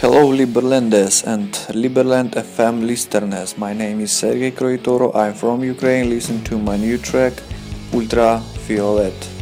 Hello Liberlanders and Liberland FM listeners. My name is Sergei Kroitoru. I'm from Ukraine. Listen to my new track Ultra Violet.